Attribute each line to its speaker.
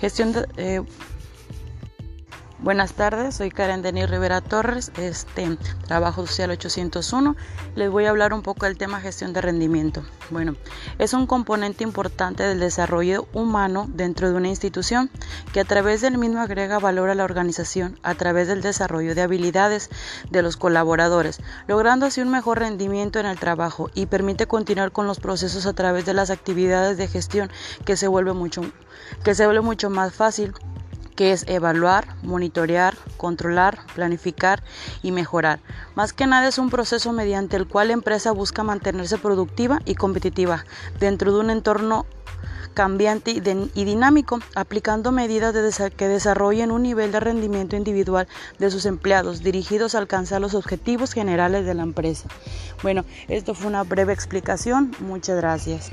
Speaker 1: Gestión de, eh, Buenas tardes, soy Karen Denis Rivera Torres, este Trabajo Social 801. Les voy a hablar un poco del tema gestión de rendimiento. Bueno, es un componente importante del desarrollo humano dentro de una institución que a través del mismo agrega valor a la organización a través del desarrollo de habilidades de los colaboradores, logrando así un mejor rendimiento en el trabajo y permite continuar con los procesos a través de las actividades de gestión que se vuelve mucho que se vuelve mucho más fácil que es evaluar, monitorear, controlar, planificar y mejorar. Más que nada es un proceso mediante el cual la empresa busca mantenerse productiva y competitiva dentro de un entorno cambiante y, dinámico, aplicando medidas que desarrollen un nivel de rendimiento individual de sus empleados dirigidos a alcanzar los objetivos generales de la empresa. Bueno, esto fue una breve explicación. Muchas gracias.